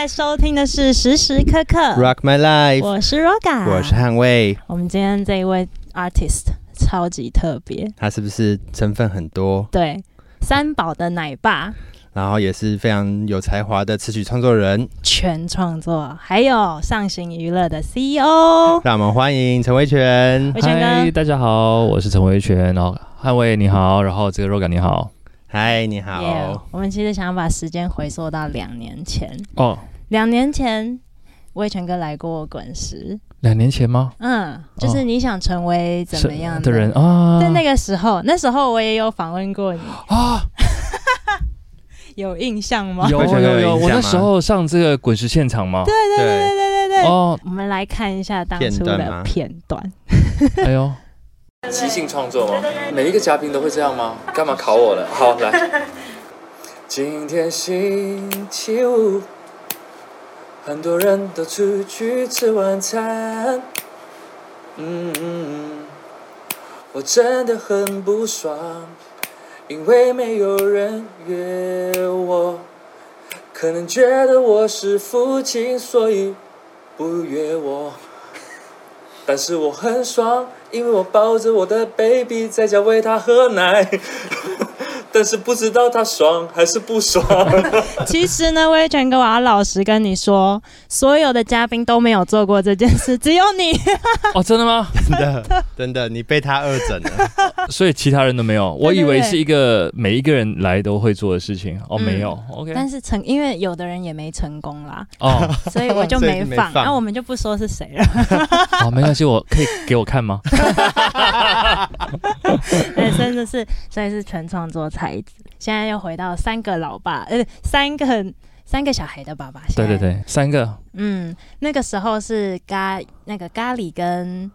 在收听的是时时刻刻 Rock My Life，我是 Roga，我是捍卫。我们今天这一位 artist 超级特别，他是不是成分很多？对，三宝的奶爸，然后也是非常有才华的词曲创作人，全创作，还有上行娱乐的 CEO。让我们欢迎陈维权。维权嗨，哥，大家好，我是陈维权，然后捍卫你好，然后这个 Roga 你好。嗨，你好。耶我们其实想把时间回溯到两年前，哦，两年前魏全哥来过滚石，两年前吗？嗯，就是你想成为怎么样的人啊？在那个时候，那时候我也有访问过你，啊，有印象吗？有有有我那时候上这个滚石现场吗？对对对对对对。哦，我们来看一下当初的片段片段。哎呦，即兴创作吗？每一个嘉宾都会这样吗？干嘛考我了？好，来。今天星期五，很多人都出去吃晚餐。嗯嗯嗯，我真的很不爽，因为没有人约我。可能觉得我是父亲，所以不约我。但是我很爽，因为我抱着我的 baby 在家喂他喝奶。但是不知道他爽还是不爽。其实呢，威权哥，我要老实跟你说，所有的嘉宾都没有做过这件事，只有你。哦，真的吗？真的真的，你被他二整了。所以其他人都没有，我以为是一个每一个人来都会做的事情。哦，嗯没有，OK。但是成，因为有的人也没成功啦，哦，所以我就没放。那我们就不说是谁了。哦，没关系，我可以给我看吗？对，真的是，所以是全创作才子。现在又回到三个老爸，呃，三个三个小孩的爸爸。对对，对，三个嗯，那个时候是咖那个咖喱跟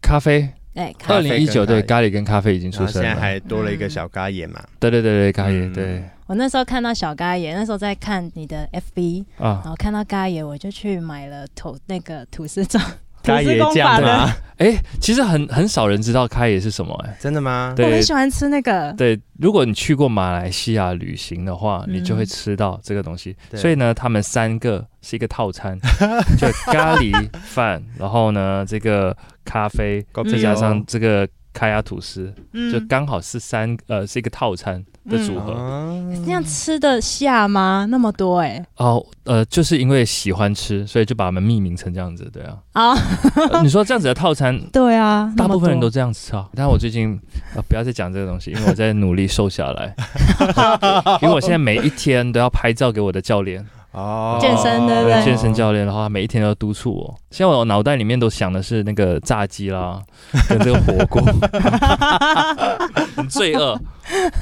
咖啡，哎咖二零一九对咖咖喱跟咖啡已经出生了。现在还多了一个小咖爷嘛。对对对对，咖爷嗯对我那时候看到小咖爷，那时候在看你的 FB，啊然，后看到咖爷，我就去买了吐那个吐司酱，吐嘎爷司公法酱吗的，？哎，其实很很少人知道咖椰是什么哎。真的吗？对我很喜欢吃那个。对，如果你去过马来西亚旅行的话，嗯你就会吃到这个东西。所以呢，他们三个是一个套餐，就咖喱饭，然后呢这个咖啡，再加上这个开亚吐司，嗯就刚好是三呃是一个套餐的组合。哦这样吃得下吗？那么多哎、哦，呃，就是因为喜欢吃，所以就把它们命名成这样子，对啊。啊，呃你说这样子的套餐，对啊，大部分人都这样吃啊。但我最近呃不要再讲这个东西，因为我在努力瘦下来，因为我现在每一天都要拍照给我的教练，哦健身对不对健身教练，的话每一天都要督促我。现在我脑袋里面都想的是那个炸鸡啦，跟这个火锅，很罪恶。多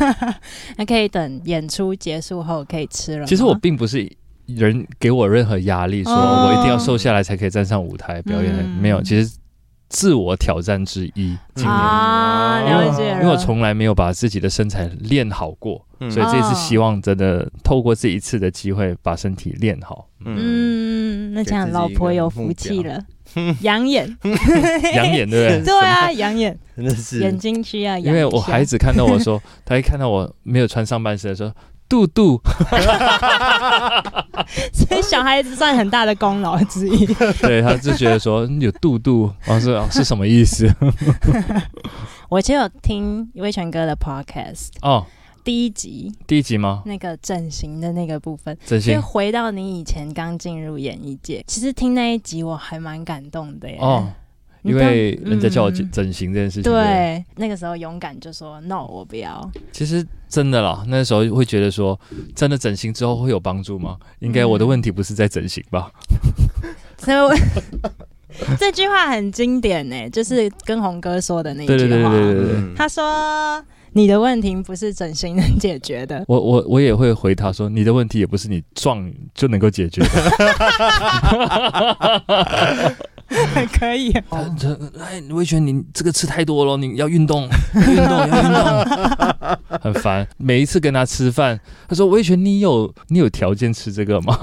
那可以等演出结束后可以吃了。其实我并不是人给我任何压力，说哦我一定要瘦下来才可以站上舞台表演，嗯没有，其实自我挑战之一。今年。啊，嗯了解了。因为我从来没有把自己的身材练好过，嗯所以这一次哦希望真的透过这一次的机会把身体练好，嗯，那这样老婆有福气了，养眼，养眼，对不对？对啊，养眼，真的是眼睛需要养。因为我孩子看到我说，他一看到我没有穿上半身的时候，肚肚，所以小孩子算很大的功劳之一。对，他就觉得说有肚肚，然后说哦是什么意思？我就有听威权哥的 podcast 哦，第一集。第一集吗？那个整形的那个部分，整形。就回到你以前刚进入演艺界，其实听那一集我还蛮感动的耶。因为人家叫我嗯整整形这件事情，对，那个时候勇敢就说 no，我不要。其实真的啦，那时候会觉得说，真的整形之后会有帮助吗？应该我的问题不是在整形吧？所以我这句话很经典呢，就是跟红哥说的那一句话。对对对对对对对。嗯他说：“你的问题不是整形能解决的。我我我也会回他说，你的问题也不是你撞就能够解决的。可以他他哎，魏权，你这个吃太多了，你要运动，运动，要运动，很烦。每一次跟他吃饭，他说：“魏权，你有你有条件吃这个吗？”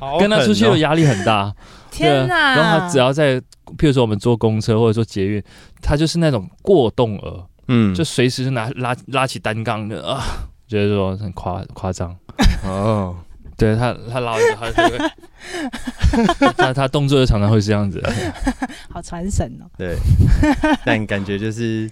好跟他出去的压力很大。天哪！然后他只要在，譬如说我们坐公车或者说捷运，他就是那种过动儿，嗯就随时就拿拉拉起单杠的啊，觉得说很夸夸张。哦，对他他拉完之后，他就会，他他动作就常常会是这样子。好传神哦。对，但感觉就是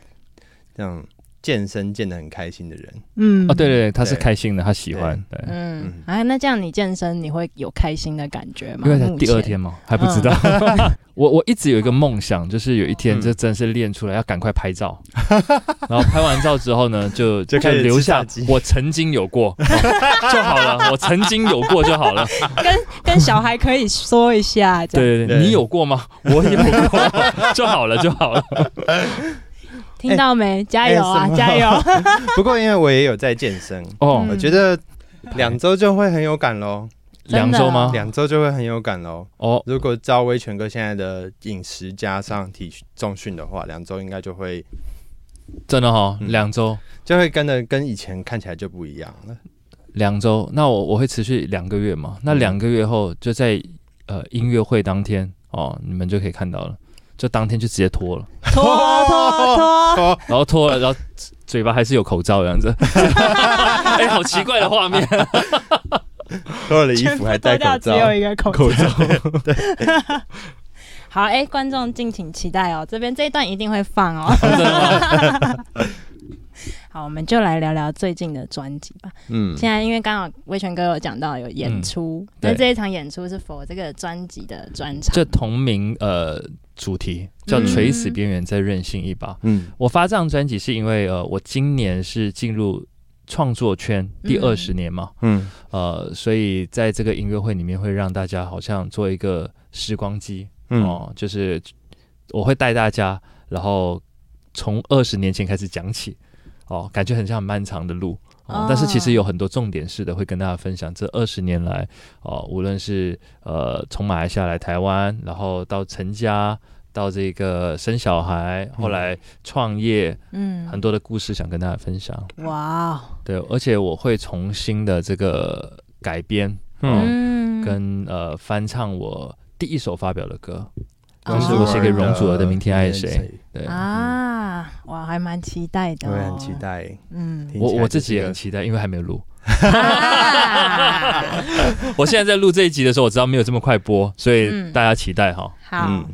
这样健身健得很开心的人，嗯哦，对对对，他是开心的，他喜欢。对，嗯嗯，哎，那这样你健身你会有开心的感觉吗？因为才，第二天嘛，还不知道。我我一直有一个梦想，就是有一天嗯这真是练出来，要赶快拍照。然后拍完照之后呢，就就开始留下我曾经有过、哦 就好了，我曾经有过就好了。跟跟小孩可以说一下，对对对，对你有过吗？我有过就好了就好了。听到没？加油啊，加油！不过因为我也有在健身，哦，我觉得两周就会很有感喽，两周吗？两周就会很有感喽。哦，如果照威权哥现在的饮食加上体重训的话，两周应该就会真的哈，嗯两周，就会跟的跟以前看起来就不一样了。两周，那我我会持续两个月嘛？那嗯两个月后就在呃音乐会当天哦，你们就可以看到了，就当天就直接脱了，脱脱脱，然后脱了，然后嘴巴还是有口罩这样子，哎，好奇怪的画面，脱了衣服还戴口罩只，有一个口罩。口罩，好，哎，观众敬请期待哦，这边这一段一定会放哦。好，我们就来聊聊最近的专辑吧。嗯，现在因为刚好威权哥有讲到有演出，那、对。这一场演出是否这个专辑的专场？这同名呃主题叫嗯《垂死边缘再任性一把》。嗯。我发这张专辑是因为呃，我今年是进入创作圈第嗯。二十年嘛，嗯。呃，所以在这个音乐会里面会让大家好像做一个时光机嗯。哦、就是我会带大家，然后从二十年前开始讲起，哦，感觉很像很漫长的路。但是其实有很多重点式的会跟大家分享，这二十年来，哦，无论是呃从马来西亚来台湾，然后到成家，到这个生小孩，后来创业，嗯，很多的故事想跟大家分享。哇哦，对，而且我会重新的这个改编，嗯嗯，跟呃翻唱我第一首发表的歌，哦就是我写给容祖儿的《明天爱谁》。对，啊，哇，还蛮期待的、哦，我也很期。待。嗯，我我自己也很期待，因为还没有录。啊。我现在在录这一集的时候，我知道没有这么快播，所以嗯。大家期待哈。好，嗯，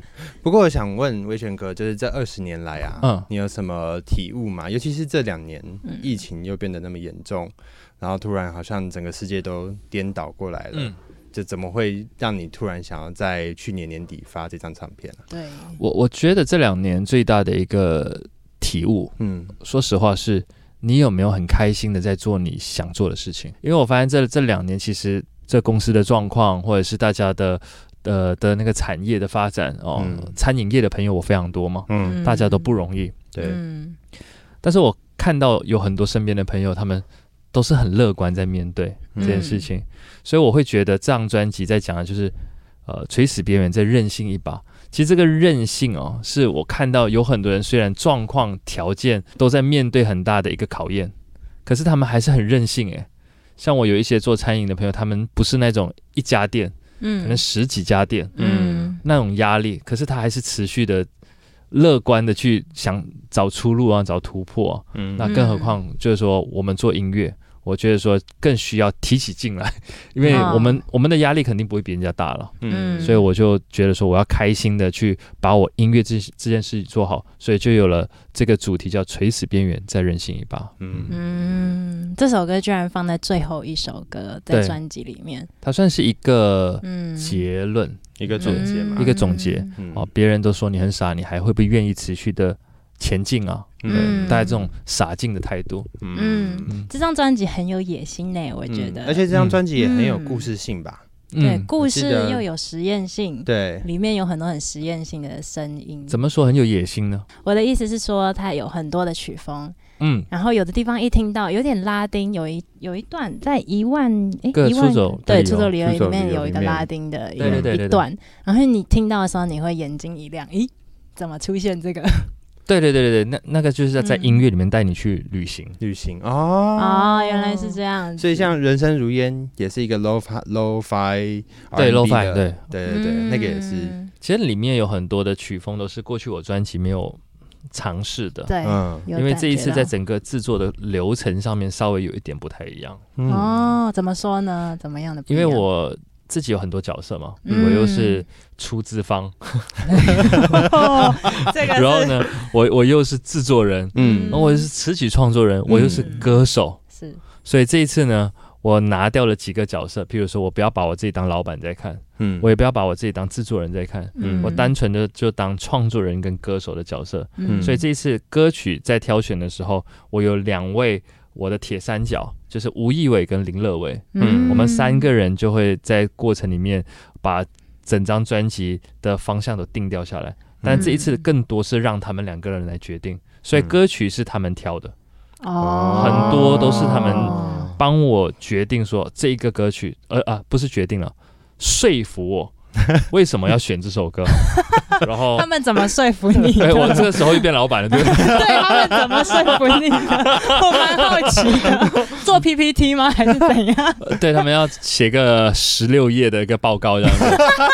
不过我想问威权哥，就是这二十年来啊，嗯。你有什么体悟吗？尤其是这两年嗯。疫情又变得那么严重，然后突然好像整个世界都颠倒过来了，嗯，就怎么会让你突然想要在去年年底发这张唱片啊？对，我我觉得这两年最大的一个体悟，嗯说实话是，你有没有很开心的在做你想做的事情？因为我发现这这两年其实这公司的状况，或者是大家的呃的那个产业的发展哦，嗯餐饮业的朋友我非常多嘛，嗯，大家都不容易。对，嗯但是我看到有很多身边的朋友，他们都是很乐观在面对嗯。这件事情，所以我会觉得这张专辑在讲的就是，呃，垂死边缘再任性一把。其实这个任性哦，是我看到有很多人虽然状况条件都在面对很大的一个考验，可是他们还是很任性诶。像我有一些做餐饮的朋友，他们不是那种一家店，嗯，可能十几家店嗯。那种压力，可是他还是持续的乐观的去想找出路啊，找突破啊、嗯。那更何况就是说，我们做音乐，我觉得说更需要提起劲来，因为哦我们、我们的压力肯定不会比人家大了，嗯。所以我就觉得说，我要开心的去把我音乐这这件事情做好，所以就有了这个主题叫“垂死边缘，再任性一把。嗯。嗯，这首歌居然放在最后一首歌在专辑里面，”，它算是一个嗯，结论、一个总结嘛，一个总结。嗯。哦。别人都说你很傻，你还会不会愿意持续的前进啊？嗯。大概这种洒劲的态度，嗯。嗯。这张专辑很有野心呢，我觉得，而且这张专辑也很有嗯故事性吧？对嗯，故事又有实验性，对，里面有很多很实验性的声音。怎么说很有野心呢？我的意思是说，它有很多的曲风，嗯，然后有的地方一听到有点拉丁，有一有一段在一万哎一万对出走理由里面有一个拉丁的一一段，然后你听到的时候，你会眼睛一亮，咦，怎么出现这个？对对对对对，那那个就是在音乐里面带你去旅行。旅行哦。哦，原来是这样。子。所以像人生如烟也是一个 low fi low fi 对 lo-fi，的。对。对对对，那个也是。嗯其实里面有很多的曲风都是过去我专辑没有尝试的，对，嗯。因为这一次在整个制作的流程上面稍微有一点不太一样，嗯。哦，怎么说呢？怎么样的因？为我自己有很多角色嘛，嗯。我又是出资方，然后呢，我我又是制作人，嗯。然后我又是词曲创作人，我又是歌手，是。所以这一次呢，我拿掉了几个角色，譬如说我不要把我自己当老板在看，嗯。我也不要把我自己当制作人在看，嗯。我单纯的就当创作人跟歌手的角色。嗯。所以这一次歌曲在挑选的时候，我有两位我的铁三角，就是吴亦伟跟林乐伟，嗯。我们三个人就会在过程里面把整张专辑的方向都定掉下来。但这一次更多是让他们两个人来决定，所以嗯歌曲是他们挑的，哦，很多都是他们哦帮我决定说这一个歌曲，呃啊不是决定了，说服我 为什么要选这首歌，然后他们怎么说服你的？哎我这个时候又变老板了，对不对？对他们怎么说服你的？我蛮好奇的，做 PPT 吗？还是怎样？对他们要写个十六页的一个报告这样子，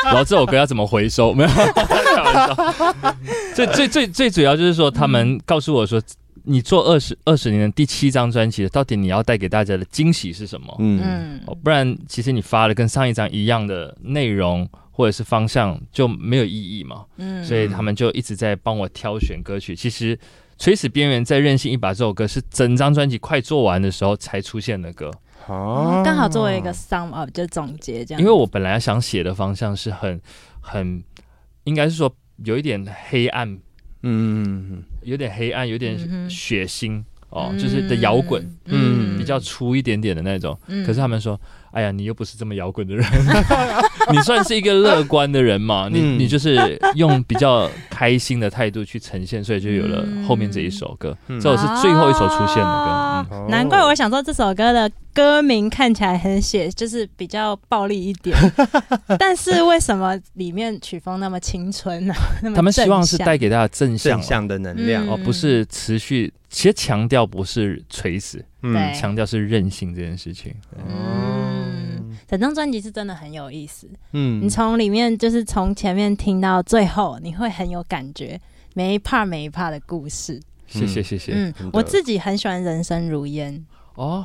然后这首歌要怎么回收？没有，开玩笑。最最最最主要就是说，他们告诉我说，你做二十二十年的第七张专辑，到底你要带给大家的惊喜是什么？嗯不然其实你发了跟上一张一样的内容或者是方向就没有意义嘛。嗯。所以他们就一直在帮我挑选歌曲。其实《垂死边缘》在任性一把这首歌是整张专辑快做完的时候才出现的歌。哦刚好作为一个 sum up 就总结这样，因为我本来想写的方向是很很，应该是说有一点黑暗，嗯有点黑暗，有点血腥、哦，就是的摇滚，嗯。比较粗一点点的那种。嗯。可是他们说，哎呀，你又不是这么摇滚的人，你算是一个乐观的人嘛，你嗯。你就是用比较开心的态度去呈现，所以就有了嗯。后面这一首歌。嗯。这首是最后一首出现的歌。啊。嗯。哦。难怪我想说这首歌的歌名看起来很写，就是比较暴力一点，但是为什么里面曲风那么青春呢、那么他们希望是带给大家正向，正向的能量。嗯哦，不是持续。其实强调不是垂死，嗯。强调是任性这件事情。整张专辑是真的很有意思。嗯你从里面就是从前面听到最后，你会很有感觉，每一 part 每一 part 的故事。谢谢谢谢。嗯，我自己很喜欢《人生如烟》，哦，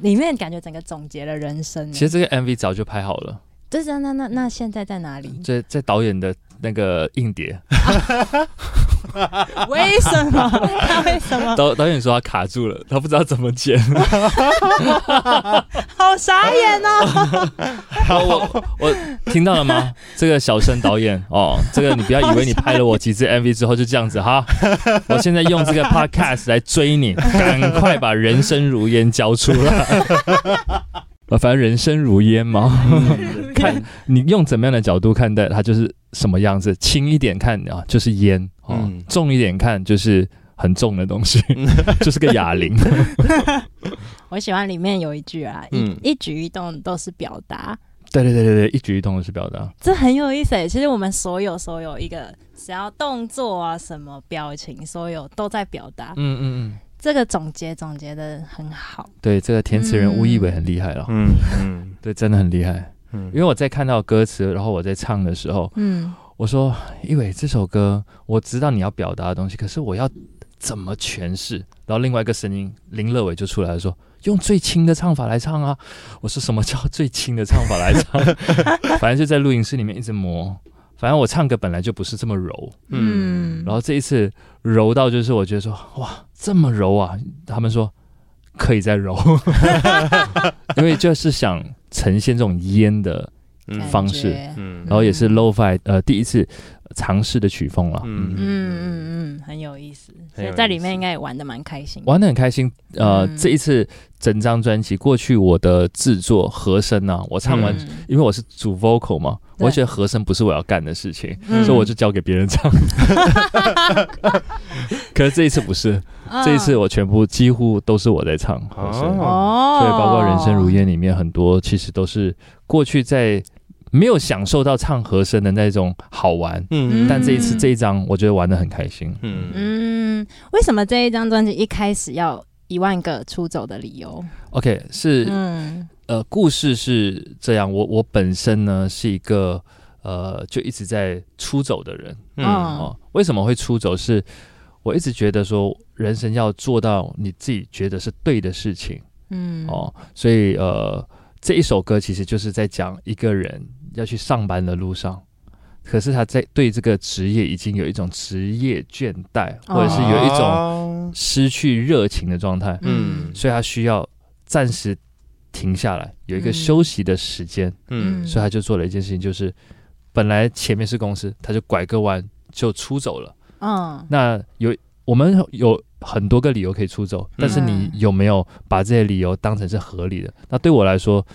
里面感觉整个总结了人生。其实这个 MV 早就拍好了，就是那那那现在在哪里？在在导演的那个硬碟，为什么？他为什么？导导演说他卡住了，他不知道怎么剪。好傻眼哦！好，我我听到了吗？这个小生导演哦，这个你不要以为你拍了我几支 MV 之后就这样子哈，我现在用这个 Podcast 来追你，赶快把人生如烟交出来。呃，反正人生如烟嘛，看你用怎么样的角度看待它，就是什么样子。轻一点看啊，就是烟哦；嗯重一点看，就是很重的东西，就是个哑铃。我喜欢里面有一句啊，嗯一一举一动都是表达，对对对对对，一举一动都是表达。这很有意思诶。其实我们所有所有一个只要动作啊、什么表情，所有都在表达。嗯嗯嗯，这个总结总结的很好。对，这个填词人嗯吴亦伟很厉害了，嗯嗯对，真的很厉害。嗯因为我在看到歌词，然后我在唱的时候，嗯我说：“一伟，这首歌我知道你要表达的东西，可是我要怎么诠释？”然后另外一个声音林乐伟就出来了，说：“用最轻的唱法来唱啊！”我说：“什么叫最轻的唱法来唱？” 反正就在录音室里面一直磨。反正我唱歌本来就不是这么柔，嗯然后这一次柔到就是我觉得说：“哇，这么柔啊！”他们说可以再柔，因为就是想呈现这种烟的嗯方式嗯。然后也是 lo-fi 呃第一次尝试的曲风了，嗯嗯，嗯嗯嗯，很有意思，所以在里面应该也玩的蛮开心。玩的很开心。呃，嗯。这一次整张专辑过去我的制作和声啊，我唱完，嗯。因为我是主 vocal 嘛，对我觉得和声不是我要干的事情，嗯所以我就交给别人唱。可是这一次不是，这一次我全部几乎都是我在唱和声，所以包括《人生如烟》里面很多其实都是过去在没有享受到唱和声的那种好玩。嗯但这一次这一张，我觉得玩的很开心。嗯嗯，为什么这一张专辑一开始要一万个出走的理由？OK，是、嗯呃，故事是这样，我我本身呢是一个呃就一直在出走的人嗯哦。为什么会出走是？我一直觉得说，人生要做到你自己觉得是对的事情嗯哦，所以呃，这一首歌其实就是在讲一个人要去上班的路上。可是他在对这个职业已经有一种职业倦怠，或者是有一种种失去热情的状态，嗯所以他需要暂时停下来，有一个嗯休息的时间。嗯所以他就做了一件事情，就是本来前面是公司，他就拐个弯就出走了。嗯那有我们有很多个理由可以出走，但是你有没有把这些理由当成是合理的？那对我来说，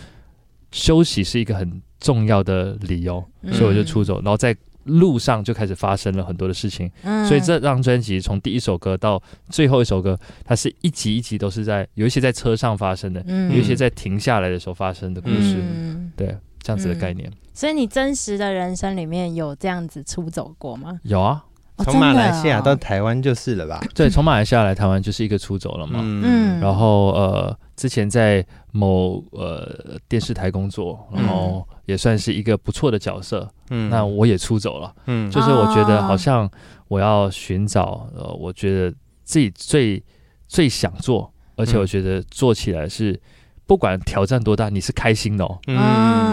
休息是一个很重要的理由，嗯所以我就出走，然后在路上就开始发生了很多的事情。嗯所以这张专辑从第一首歌到最后一首歌，它是一集一集都是在有一些在车上发生的，嗯有一些在停下来的时候发生的故事。嗯对，这样子的概念、所以你真实的人生里面有这样子出走过吗？有啊。哦从马来西亚到台湾就是了吧？对，从马来西亚来台湾就是一个出走了嘛。嗯然后呃，之前在某呃电视台工作，然后也算是一个不错的角色。嗯那我也出走了，嗯就是我觉得哦好像我要寻找呃，我觉得自己最最想做，而且嗯我觉得做起来是不管挑战多大，你是开心的哦。嗯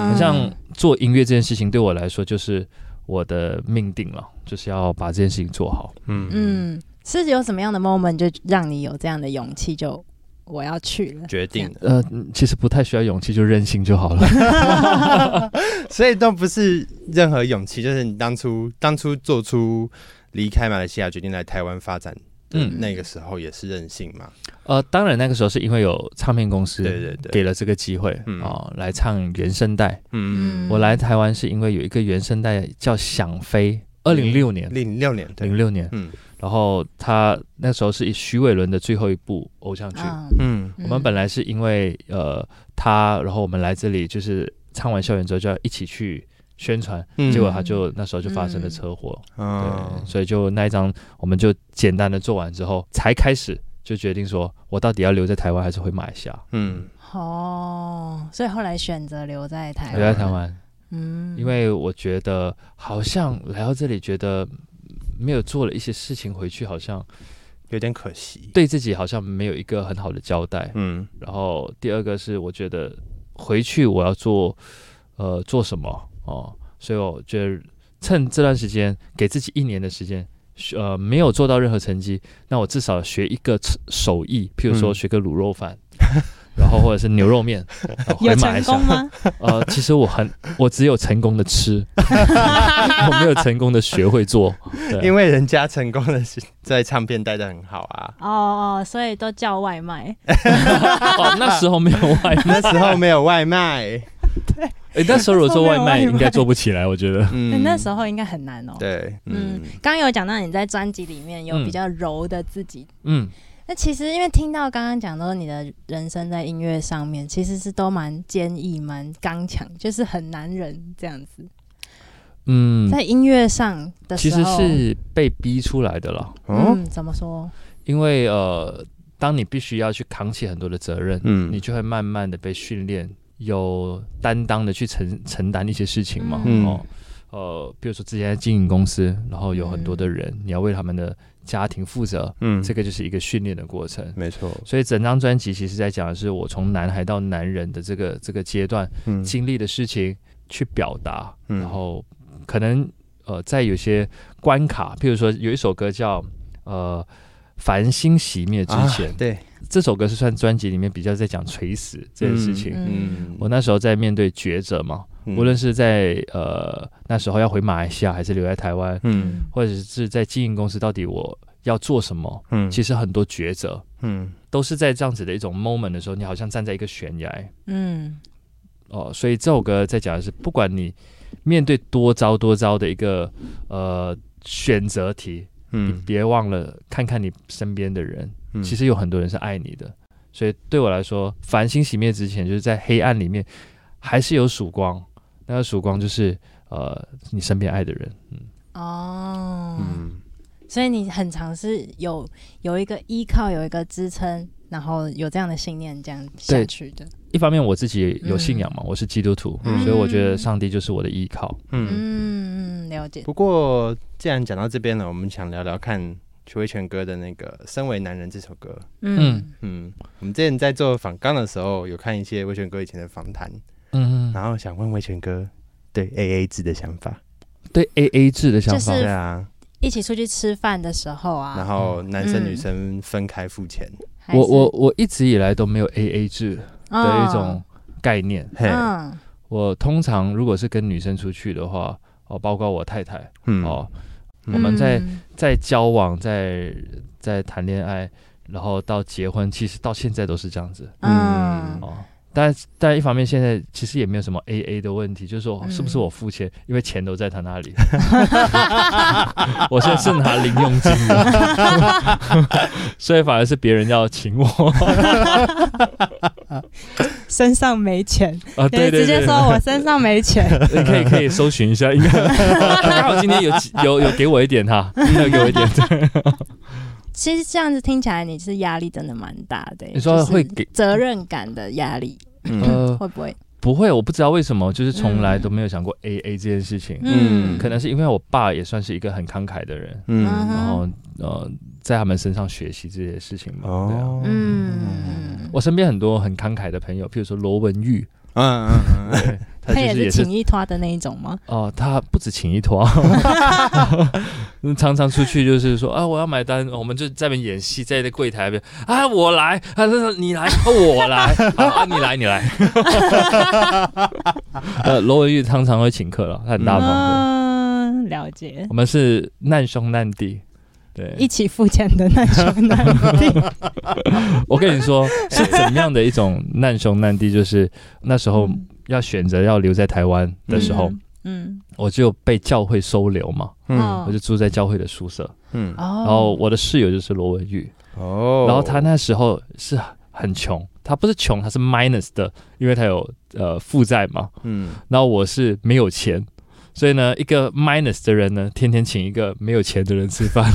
好像做音乐这件事情对我来说就是我的命定了，就是要把这件事情做好。嗯嗯嗯，是有什么样的 moment 就让你有这样的勇气，就我要去了？决定的，呃，嗯其实不太需要勇气，就任性就好了。所以都不是任何勇气，就是你当初当初做出离开马来西亚，决定来台湾发展的嗯。那个时候也是任性嘛。呃，当然那个时候是因为有唱片公司对对对。给了这个机会啊、嗯。哦来唱原声带。嗯，我来台湾是因为有一个原声带叫《想飞》，二零零六年，零六年，对。零，六年，嗯。然后他那时候是徐伟伦的最后一部偶像剧。嗯，嗯。我们本来是因为呃他，然后我们来这里就是唱完校园之后就要一起去宣传，嗯。结果他就那时候就发生了嗯车祸，哦对，所以就那一张我们就简单的做完之后，才开始就决定说我到底要留在台湾还是回马来西亚。嗯。哦，所以后来选择留在台湾。留，在台湾，嗯。因为我觉得好像来到这里，觉得没有做了一些事情回去，好像有点可惜。对自己好像没有一个很好的交代。嗯。然后第二个是我觉得回去我要做呃做什么哦，所以我觉得趁这段时间给自己一年的时间。呃，没有做到任何成绩，那我至少学一个手艺，譬如说嗯学个卤肉饭，然后或者是牛肉面，有成功。吗？呃，其实我很，我只有成功的吃，我没有成功的学会做。因为人家成功的是在唱片待的很好啊，哦哦，所以都叫外卖。哦那时候没有外卖，那时候没有外卖。诶那时候如果做 外卖应该做不起来，我觉得。嗯。那时候应该很难哦。对，嗯。嗯，刚刚有讲到你在专辑里面有嗯。比较柔的自己，嗯，那其实因为听到刚刚讲到你的人生在音乐上面，其实是都蛮坚毅、蛮刚强，就是很男人这样子。嗯，在音乐上的候，实是被逼出来的了，哦，嗯，怎么说？因为呃，当你必须要去扛起很多的责任，嗯。你就会慢慢的被训练，有担当的去承承担一些事情嘛。嗯。哦，呃，比如说之前在经营公司，然后有很多的人，你要为他们的家庭负责，嗯。这个就是一个训练的过程。没错，所以整张专辑其实在讲的是我从男孩到男人的这个这个阶段嗯。经历的事情去表达，嗯。然后可能呃在有些关卡，譬如说有一首歌叫呃繁星熄灭之前，啊对，这首歌是算专辑里面比较在讲垂死这件事情。嗯我那时候在面对抉择嘛，嗯。无论是在呃那时候要回马来西亚，还是留在台湾，嗯。或者是在经营公司，到底我要做什么？嗯。其实很多抉择嗯。都是在这样子的一种 moment 的时候，你好像站在一个悬崖。嗯。哦。所以这首歌在讲的是，不管你面对多糟多糟的一个呃选择题，你嗯别忘了看看你身边的人，嗯其实有很多人是爱你的。所以对我来说，繁星熄灭之前，就是在黑暗里面还是有曙光。那个曙光就是呃你身边爱的人。嗯，哦，嗯所以你很常是有有一个依靠，有一个支撑，然后有这样的信念，这样下去的。一方面我自己有信仰嘛，我是基督徒，嗯所以我觉得上帝就是我的依靠。嗯。嗯嗯，了解。不过既然讲到这边了，我们想聊聊看，威权哥的那个《身为男人》这首歌。嗯。嗯，我们之前在做访纲的时候，有看一些威权哥以前的访谈，嗯，然后想问威权哥对 A A 制的想法。对 A A 制的想法。就是对啊，一起出去吃饭的时候啊，然后男生嗯。女生分开付钱。我我我一直以来都没有 A A 制的一种概念。嘿，嗯。我通常如果是跟女生出去的话，哦，包括我太太，嗯。哦，嗯我们在嗯在交往，在在谈恋爱，然后到结婚，其实到现在都是这样子嗯哦。但但一方面，现在其实也没有什么 A A 的问题，就是说嗯是不是我付钱，因为钱都在他那里。我现在是拿零用金的，所以反而是别人要请我身上没钱，啊。对对对，直接说我身上没钱，你 可以可以搜寻一下，应 该刚好今天有有有给我一点哈，有给我一点。其实这样子听起来你是压力真的蛮大的欸。你说会给责任感的压力，嗯呃，会不会？不会，我不知道为什么，就是从来都没有想过 A A 这件事情。嗯可能是因为我爸也算是一个很慷慨的人，嗯嗯然后呃，在他们身上学习这些事情嘛。对啊，哦，嗯，我身边很多很慷慨的朋友，譬如说罗文玉，嗯嗯嗯，他他也就是也是请一拖的那一种吗？哦、他不止请一拖，常常出去就是说啊，我要买单，我们就在那边演戏，在那柜台那边啊，我来，啊，说你来，啊我来，啊，啊你来，你来。呃，罗文玉常常会请客了，他很大方的。嗯，了解我。们是难兄难弟，对，一起付钱的难兄难弟，我跟你说 是怎么样的一种难兄难弟，就是那时候要选择要留在台湾的时候，嗯，我就被教会收留嘛，嗯。我就住在教会的宿舍，嗯。哦，然后我的室友就是罗文玉，哦，然后他那时候是很穷，他不是穷，他是 minus 的，因为他有呃负债嘛，嗯。然后我是没有钱。所以呢，一个 minus 的人呢，天天请一个没有钱的人吃饭，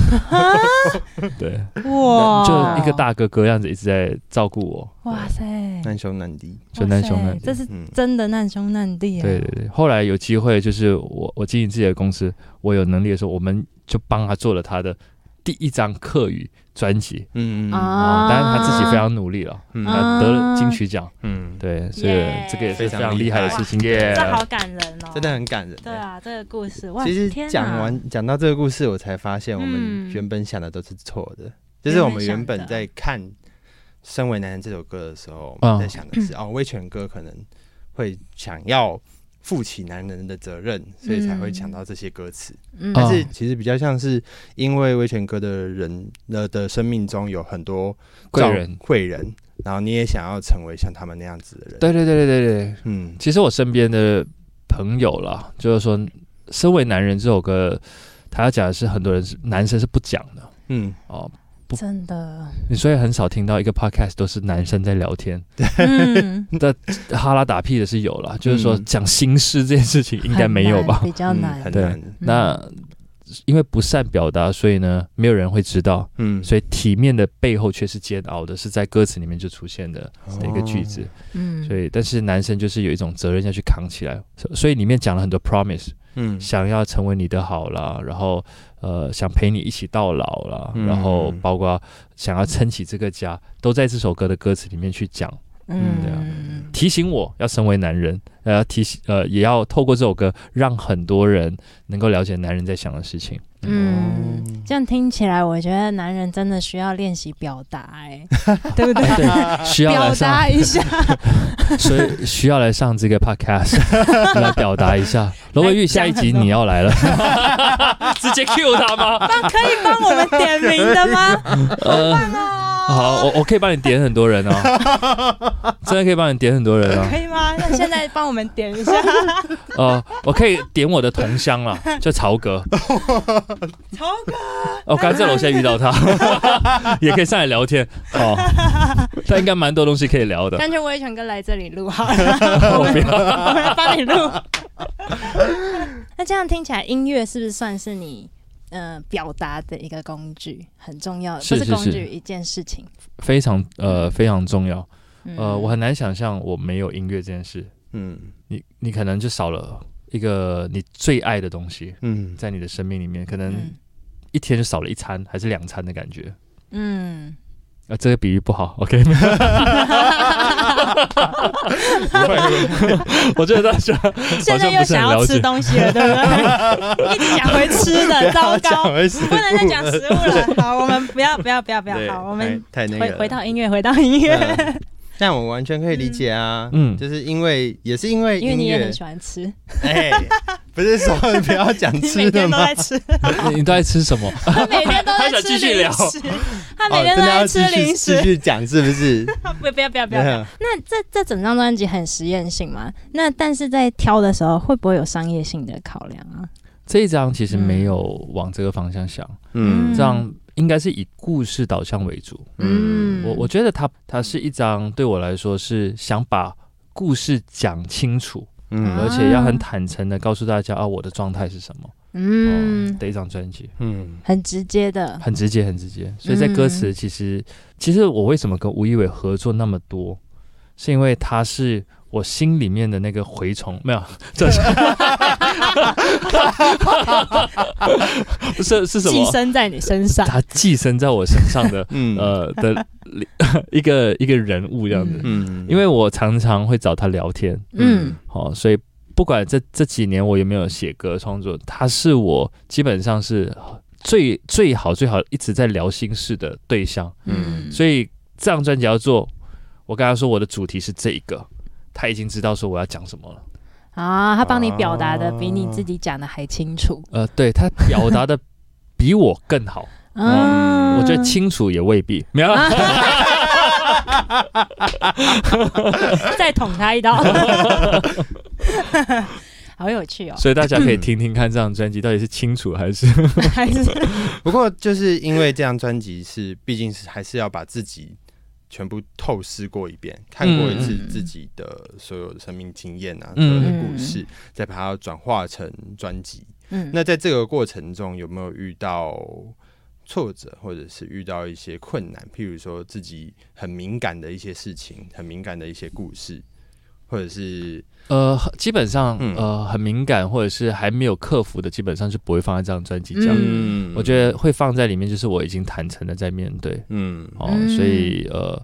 对，哇，就一个大哥哥样子一直在照顾我，哇塞，难兄难弟，就难兄难弟。这是嗯。真的难兄难弟啊！对对对，后来有机会，就是我我经营自己的公司，我有能力的时候，我们就帮他做了他的第一张客语专辑嗯嗯啊啊，当然他自己非常努力了，他得了金曲奖，嗯，对，所以耶这个也是非常非常厉害的事情耶。这好感人哦，真的很感人。对。啊，这个故事哇，其实讲完讲到这个故事，我才发现我们嗯原本想的都是错的。就是我们原本在看《身为男人》这首歌的时候，我们在想的是，哦，威权哥可能会想要负起男人的责任，所以才会讲到这些歌词。嗯。但是哦。其实比较像是因为威权哥的人的的生命中有很多贵人贵人，然后你也想要成为像他们那样子的人。，对对对对对对，嗯。其实我身边的朋友啦，就是说，《身为男人》这首歌，他要讲的是很多人是男生是不讲的嗯。哦，真的，你所以很少听到一个 podcast 都是男生在聊天，嗯，哈拉打屁的是有了，就是说嗯。讲心事这件事情应该没有吧？比较嗯难，对很难。那因为不善表达，所以呢，没有人会知道，嗯，所以体面的背后却是煎熬的，是在歌词里面就出现的的一个句子。嗯，所以，但是男生就是有一种责任要去扛起来，所所以里面讲了很多 promise，嗯。想要成为你的好啦，然后呃想陪你一起到老啦，嗯。然后包括想要撑起这个家，都在这首歌的歌词里面去讲，嗯，对啊。提醒我要身为男人，呃提醒呃也要透过这首歌让很多人能够了解男人在想的事情。嗯，这样听起来，我觉得男人真的需要练习表达，哎，对不对？对，需要表，达一下，所以需要来上这个 podcast 来表达一下。罗文玉，下一集你要来了，直接 Q 他吗？那可以帮我们点名的吗？呃，哦，好，我 我可以帮你点很多人哦，真的可以帮你点很多人哦。可以吗？那现在帮我们点一下，哦，我可以点我的同乡了，叫曹格。超哥，我刚在楼下遇到他，也可以上来聊天。哦，他应该蛮多东西可以聊的。干脆威权哥来这里录好了，我不要。我们帮你录。那这样听起来，音乐是不是算是你呃表达的一个工具，很重要的？是是是不是工具，一件事情。非常呃非常重要。嗯呃，我很难想象我没有音乐这件事。嗯你你可能就少了一个你最爱的东西，嗯在你的生命里面，可能嗯一天就少了一餐还是两餐的感觉。嗯。啊，这个比喻不好，OK。我觉得大家现在又想要吃东西了，对不对？一直讲回吃的，糟糕，不能再讲食物了。好，我们不要，不要，不要，不要。好，我们回回到音乐，回到音乐。但我完全可以理解啊，嗯，就是因为也是因为因为你也很喜欢吃，哎，不是说不要讲吃的吗？你都在吃什么？他每天都在吃零食，他每天都在吃零食。继续讲是不是？不不要不要不要！那这这整张专辑很实验性嘛？那但是在挑的时候会不会有商业性的考量啊？这一张其实没有往这个方向想，嗯，这样。应该是以故事导向为主。嗯，我我觉得它它是一张对我来说是想把故事讲清楚，嗯，而且要很坦诚的告诉大家啊，我的状态是什么，嗯，的一张专辑，嗯，很直接的，很直接，很直接。所以在歌词，其实其实我为什么跟吴一伟合作那么多，是因为他是。我心里面的那个蛔虫没有，这是 是是什么？寄生在你身上，他寄生在我身上的，嗯呃的一个一个人物这样子。嗯，因为我常常会找他聊天，嗯，好，所以不管这这几年我有没有写歌创作，他是我基本上是最最好最好一直在聊心事的对象。嗯，所以这张专辑要做，我跟他说我的主题是这一个。他已经知道说我要讲什么了啊！他帮你表达的比你自己讲的还清楚。呃，对他表达的比我更好。嗯，我觉得清楚也未必。没有，再捅他一刀。好有趣哦！所以大家可以听听看这张专辑到底是清楚还是还是？不过就是因为这张专辑是，毕竟是还是要把自己。全部透视过一遍，看过一次自己的所有的生命经验啊，所有的故事，再把它转化成专辑。嗯，那在这个过程中有没有遇到挫折，或者是遇到一些困难？譬如说自己很敏感的一些事情，很敏感的一些故事，或者是。呃，基本上呃很敏感，或者是还没有克服的，基本上是不会放在这张专辑讲。嗯，我觉得会放在里面，就是我已经坦诚的在面对。嗯，哦，所以呃，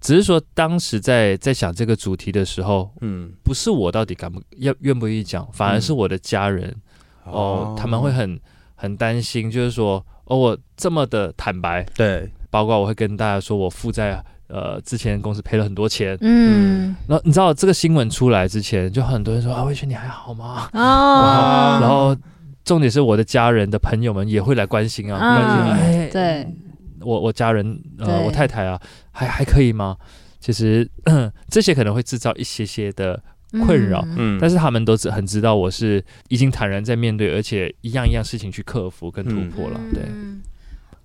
只是说当时在在想这个主题的时候，嗯，不是我到底敢不要愿不愿意讲，反而是我的家人哦，他们会很很担心，就是说哦，我这么的坦白，对，包括我会跟大家说我负债。呃，之前公司赔了很多钱，嗯，然后你知道这个新闻出来之前，就很多人说啊，魏轩你还好吗？哦，然后重点是我的家人的朋友们也会来关心啊，关心，哎，对，我我家人呃，我太太啊，还还可以吗？其实 这些可能会制造一些些的困扰，嗯，但是他们都是很知道我是已经坦然在面对，而且一样一样事情去克服跟突破了，对。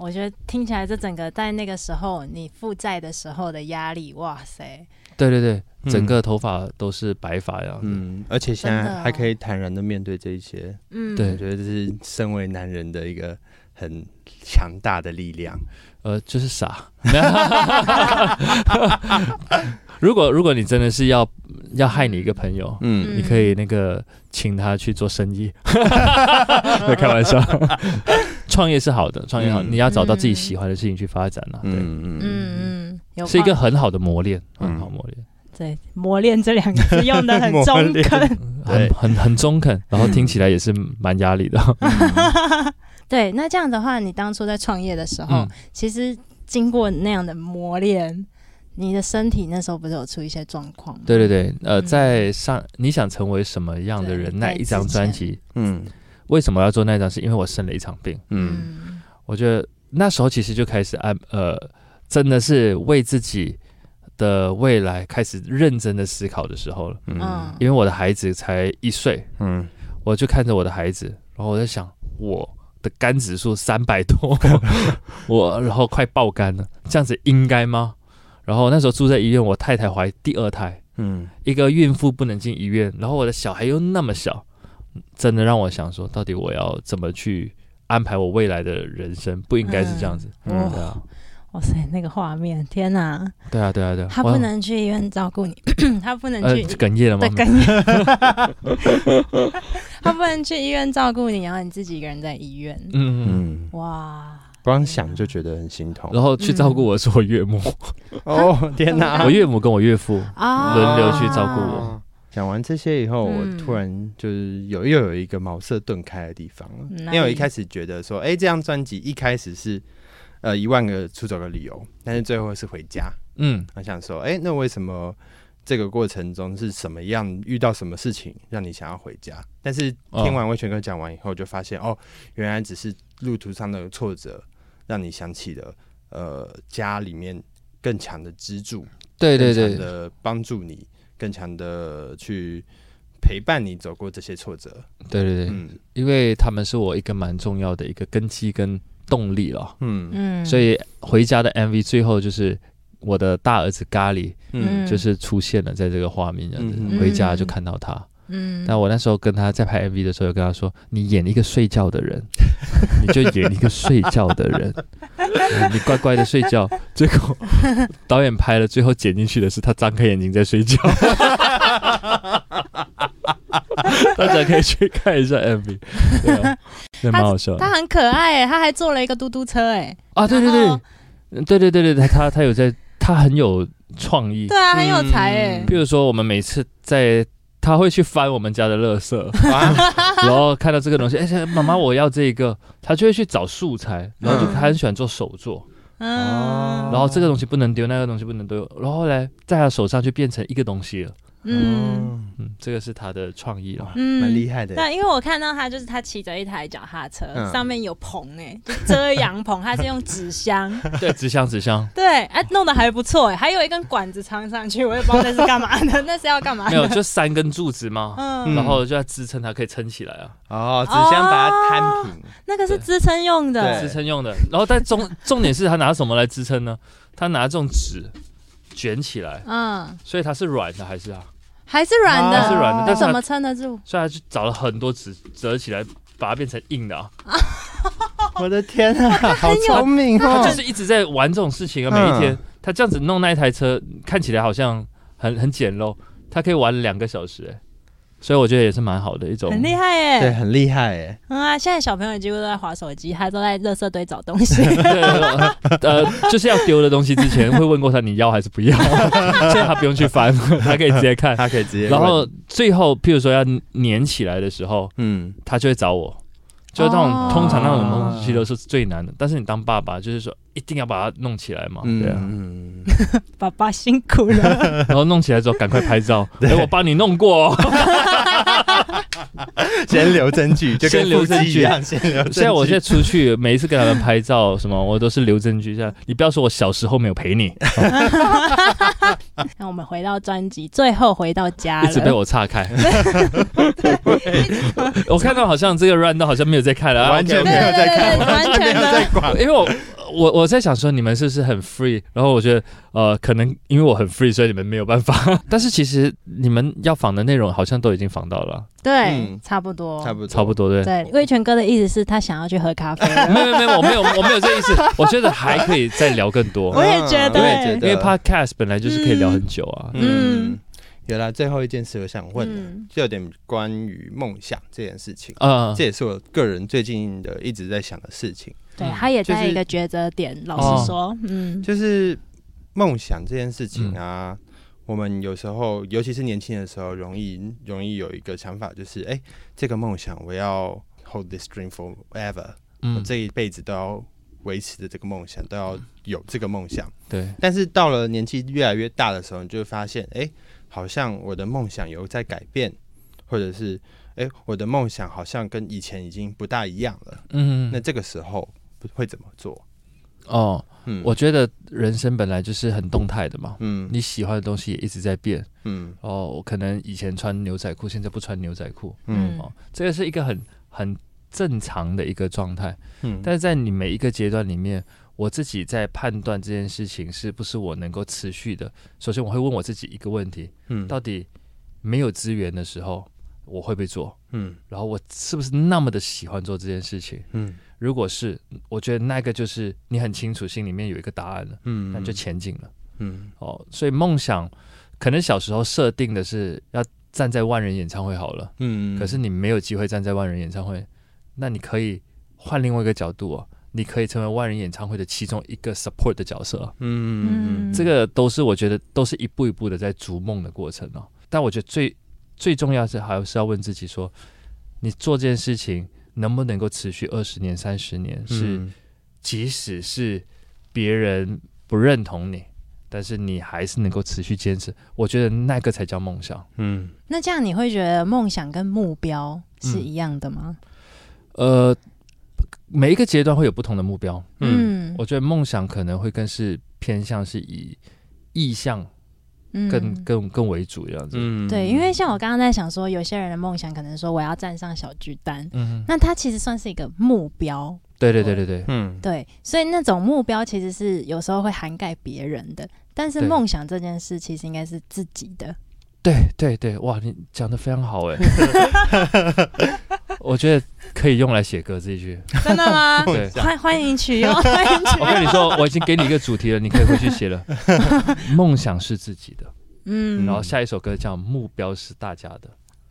我觉得听起来，这整个在那个时候你负债的时候的压力，哇塞！对对对，整个头发都是白发呀，嗯，而且现在还可以坦然的面对这一些，嗯，对，我觉得这是身为男人的一个很强大的力量，呃，就是傻。如果如果你真的是要要害你一个朋友，嗯，你可以那个请他去做生意，在 开玩笑。创业是好的，创业好，你要找到自己喜欢的事情去发展了。对，嗯嗯嗯，是一个很好的磨练，很好磨练。对，磨练这两个字用的 很中肯，很很很中肯，然后听起来也是蛮压力的。对，那这样的话，你当初在创业的时候，其实经过那样的磨练，你的身体那时候不是有出一些状况？对对对，呃，在上你想成为什么样的人？那一张专辑，嗯。为什么要做那张？是因为我生了一场病。嗯，我觉得那时候其实就开始按呃，真的是为自己的未来开始认真的思考的时候了。嗯，因为我的孩子才一岁。嗯，我就看着我的孩子，然后我在想，我的肝指数三百多，我然后快爆肝了，这样子应该吗？然后那时候住在医院，我太太怀第二胎。嗯，一个孕妇不能进医院，然后我的小孩又那么小。真的让我想说，到底我要怎么去安排我未来的人生？不应该是这样子。嗯，哇塞，那个画面，天哪！对啊，对啊，对啊。他不能去医院照顾你，他不能去哽咽了吗？对，哽咽。他不能去医院照顾你，然后你自己一个人在医院。嗯嗯。哇！光想就觉得很心痛。然后去照顾我是我岳母。哦天哪！我岳母跟我岳父轮流去照顾我。讲完这些以后，我突然就是有又有一个茅塞顿开的地方了，因为我一开始觉得说，哎，这张专辑一开始是。呃，一万个出走的理由，但是最后是回家。嗯，我想说，哎，那为什么这个过程中是什么样？遇到什么事情让你想要回家？但是听完魏全哥讲完以后，就发现哦，原来只是路途上的挫折，让你想起了呃家里面更强的支柱，对对对的帮助你，更强的去陪伴你走过这些挫折。对对对，嗯，因为他们是我一个蛮重要的一个根基跟。动力了，嗯。嗯，所以回家的 MV 最后就是我的大儿子咖喱，嗯，就是出现了在这个画面，这样子回家就看到他，嗯，但我那时候跟他在拍 MV 的时候，有跟他说：“你演一个睡觉的人，你就演一个睡觉的人，你乖乖的睡觉。”结果导演拍了，最后剪进去的是他张开眼睛在睡觉。大家可以去看一下 MV，对，蛮好笑。他很可爱哎，他还坐了一个嘟嘟车哎。啊，对对对，对对对对他他有在，他很有创意。对啊，很有才哎。比如说，我们每次在，他会去翻我们家的垃圾，然后看到这个东西，哎，妈妈我要这个，他就会去找素材，然后就他很喜欢做手作。哦。然后这个东西不能丢，那个东西不能丢，然后后来在他手上就变成一个东西了。嗯嗯，这个是他的创意了，嗯，蛮厉害的。对，因为我看到他就是他骑着一台脚踏车，上面有棚哎，就遮阳棚，他是用纸箱，对，纸箱纸箱，对，哎，弄得还不错哎，还有一根管子插上去，我也不知道那是干嘛的，那是要干嘛？没有，就三根柱子嘛？嗯，然后就要支撑它，可以撑起来啊。哦，纸箱把它摊平，那个是支撑用的，支撑用的。然后但重 重点是他拿什么来支撑呢？他拿这种纸卷起来，嗯，所以它是软的还是啊？还是软的，是软的，但怎么撑得住？所以他就找了很多纸折起来，把它变成硬的啊！我的天啊，好聪明哦！他就是一直在玩这种事情啊，每一天他这样子弄那一台车，看起来好像很很简陋，他可以玩两个小时哎。所以我觉得也是蛮好的一种，很厉害耶，对，很厉害耶。嗯啊，现在小朋友几乎都在划手机，他都在垃圾堆找东西。呃，就是要丢的东西之前会问过他你要还是不要，现在他不用去翻，他可以直接看，他可以直接。然后最后，譬如说要粘起来的时候，嗯，他就会找我。就那种通常那种东西都是最难的，但是你当爸爸就是说一定要把它弄起来嘛，对啊，爸爸辛苦了。然后弄起来之后赶快拍照，哎，我帮你弄过，先留证据，就跟留证据一样，先留。现在我现在出去，每一次跟他们拍照什么，我都是留证据，这样你不要说我小时候没有陪你。那我们回到专辑，最后回到家，一直被我岔开。我看到好像这个 run 都好像没有。在看了，完全没有在看，完全没有在管。因为我我我在想说，你们是不是很 free？然后我觉得，呃，可能因为我很 free，所以你们没有办法。但是其实你们要仿的内容，好像都已经仿到了。对，差不多，差不多，差不多。对，对。魏全哥的意思是他想要去喝咖啡。没有，没有，我没有，我没有这意思。我觉得还可以再聊更多。我也觉得，因为 podcast 本来就是可以聊很久啊。嗯。有了最后一件事，我想问，就有点关于梦想这件事情。嗯，这也是我个人最近的一直在想的事情。对他也在一个抉择点。老实说，嗯，就是梦想这件事情啊，我们有时候，尤其是年轻的时候，容易容易有一个想法，就是哎，这个梦想我要 hold this dream forever，我这一辈子都要维持着这个梦想，都要有这个梦想。对。但是到了年纪越来越大的时候，你就会发现，哎。好像我的梦想有在改变，或者是哎，我的梦想好像跟以前已经不大一样了。嗯，那这个时候会怎么做？哦，嗯，我觉得人生本来就是很动态的嘛。嗯，你喜欢的东西也一直在变。嗯，哦，我可能以前穿牛仔裤，现在不穿牛仔裤。嗯，哦，这个是一个很很正常的一个状态。嗯，但是在你每一个阶段里面。我自己在判断这件事情是不是我能够持续的。首先，我会问我自己一个问题：嗯，到底没有资源的时候，我会不会做？嗯，然后我是不是那么的喜欢做这件事情？嗯，如果是，我觉得那个就是你很清楚心里面有一个答案了，嗯，那就前进了，嗯，哦，所以梦想可能小时候设定的是要站在万人演唱会好了，嗯，可是你没有机会站在万人演唱会，那你可以换另外一个角度啊，你可以成为万人演唱会的其中一个 support 的角色，嗯嗯，这个都是我觉得都是一步一步的在逐梦的过程哦，但我觉得最。最重要是还是要问自己说，你做这件事情能不能够持续二十年、三十年？是，即使是别人不认同你，但是你还是能够持续坚持。我觉得那个才叫梦想。嗯，那这样你会觉得梦想跟目标是一样的吗？呃，每一个阶段会有不同的目标。嗯，我觉得梦想可能会更是偏向是以意向。更更更为主这样子，嗯，对，因为像我刚刚在想说，有些人的梦想可能说我要站上小巨蛋，嗯，那他其实算是一个目标，对对对对对，嗯，对，所以那种目标其实是有时候会涵盖别人的，但是梦想这件事其实应该是自己的，对对对，哇，你讲的非常好哎，我觉得可以用来写歌这一句，真的吗？对，欢欢迎取用，欢迎取用。我跟你说，我已经给你一个主题了，你可以回去写了。梦想是自己的，嗯，然后下一首歌叫目标是大家的，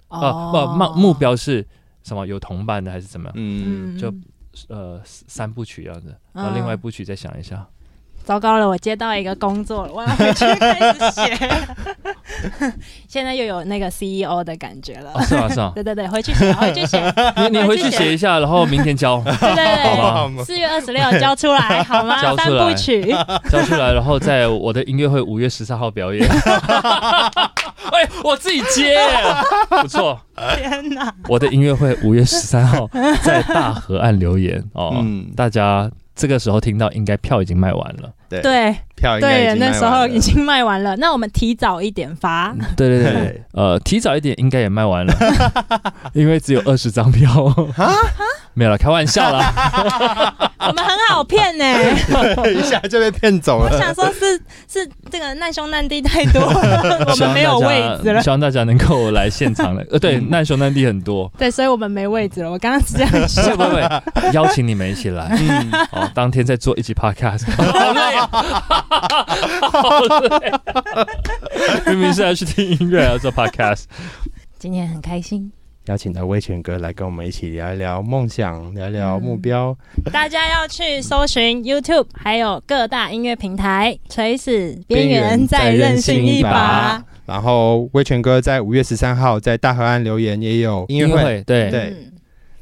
哦不，目目标是什么？有同伴的还是怎么样？嗯，就呃三部曲样子，然后另外一部曲再想一下。糟糕了，我接到一个工作了，我要回去开始写。现在又有那个 CEO 的感觉了，是啊是啊，对对对，回去写，回去写。你你回去写一下，然后明天交。对对对，四月二十六交出来好吗？交出来，交出来，然后在我的音乐会五月十三号表演。哎，我自己接，不错。天哪！我的音乐会五月十三号在大河岸留言哦，大家。这个时候听到，应该票已经卖完了。对，票对，那时候已经卖完了。那我们提早一点发。对对对，呃，提早一点应该也卖完了，因为只有二十张票。啊？没有了，开玩笑啦。我们很好骗呢，一下就被骗走了。我想说，是是这个难兄难弟太多了，我们没有位置了。希望大家能够来现场了。呃，对，难兄难弟很多。对，所以我们没位置了。我刚刚是这样 说。不不，邀请你们一起来。嗯，好，当天再做一集 podcast。好累啊！好累。明明是要去听音乐，要做 podcast。今天很开心。邀请到威权哥来跟我们一起聊一聊梦想，聊聊目标。大家要去搜寻 YouTube，还有各大音乐平台。垂死边缘再任性一把。然后威权哥在五月十三号在大河岸留言也有音乐会，对对，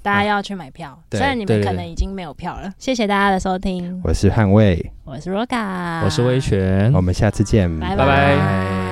大家要去买票。虽然你们可能已经没有票了。谢谢大家的收听。我是汉卫，我是 Roga，我是威权，我们下次见，拜拜。